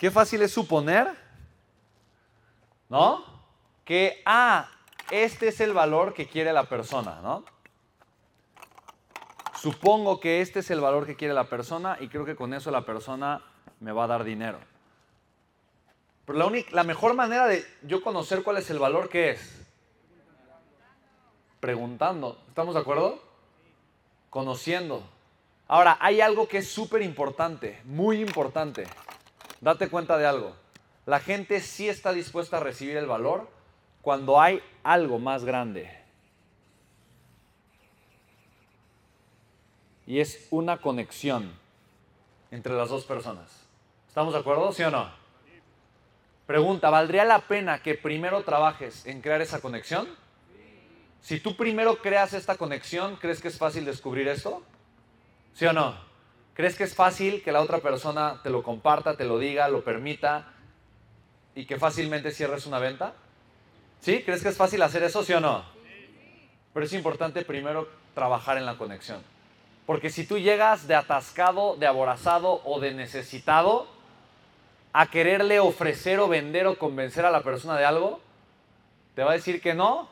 Qué fácil es suponer, ¿no? Que, ah, este es el valor que quiere la persona, ¿no? Supongo que este es el valor que quiere la persona y creo que con eso la persona me va a dar dinero. Pero la, única, la mejor manera de yo conocer cuál es el valor que es, preguntando. ¿Estamos de acuerdo? Conociendo. Ahora, hay algo que es súper importante, muy importante. Date cuenta de algo. La gente sí está dispuesta a recibir el valor cuando hay algo más grande. Y es una conexión entre las dos personas. ¿Estamos de acuerdo? ¿Sí o no? Pregunta, ¿valdría la pena que primero trabajes en crear esa conexión? Si tú primero creas esta conexión, ¿crees que es fácil descubrir esto? ¿Sí o no? ¿Crees que es fácil que la otra persona te lo comparta, te lo diga, lo permita y que fácilmente cierres una venta? ¿Sí? ¿Crees que es fácil hacer eso, sí o no? Pero es importante primero trabajar en la conexión. Porque si tú llegas de atascado, de aborazado o de necesitado a quererle ofrecer o vender o convencer a la persona de algo, te va a decir que no.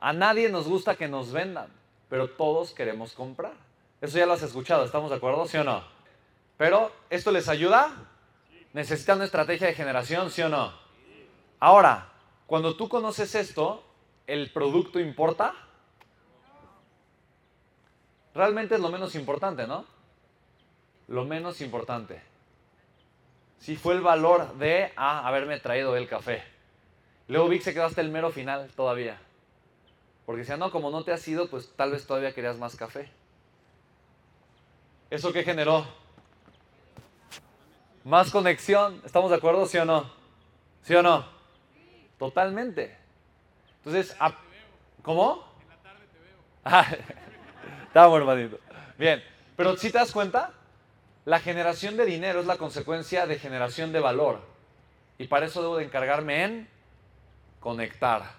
A nadie nos gusta que nos vendan, pero todos queremos comprar. Eso ya lo has escuchado, ¿estamos de acuerdo? ¿Sí o no? Pero, ¿esto les ayuda? ¿Necesitan una estrategia de generación, sí o no? Ahora, cuando tú conoces esto, ¿el producto importa? Realmente es lo menos importante, ¿no? Lo menos importante. Si fue el valor de ah, haberme traído el café. Luego Vic se quedó hasta el mero final todavía. Porque decía, no, como no te has ido, pues tal vez todavía querías más café. ¿Eso qué generó? Más conexión. ¿Estamos de acuerdo, sí o no? ¿Sí o no? Totalmente. Entonces, ¿cómo? En la tarde te veo. Hermanito. Bien, pero si te das cuenta, la generación de dinero es la consecuencia de generación de valor. Y para eso debo de encargarme en conectar.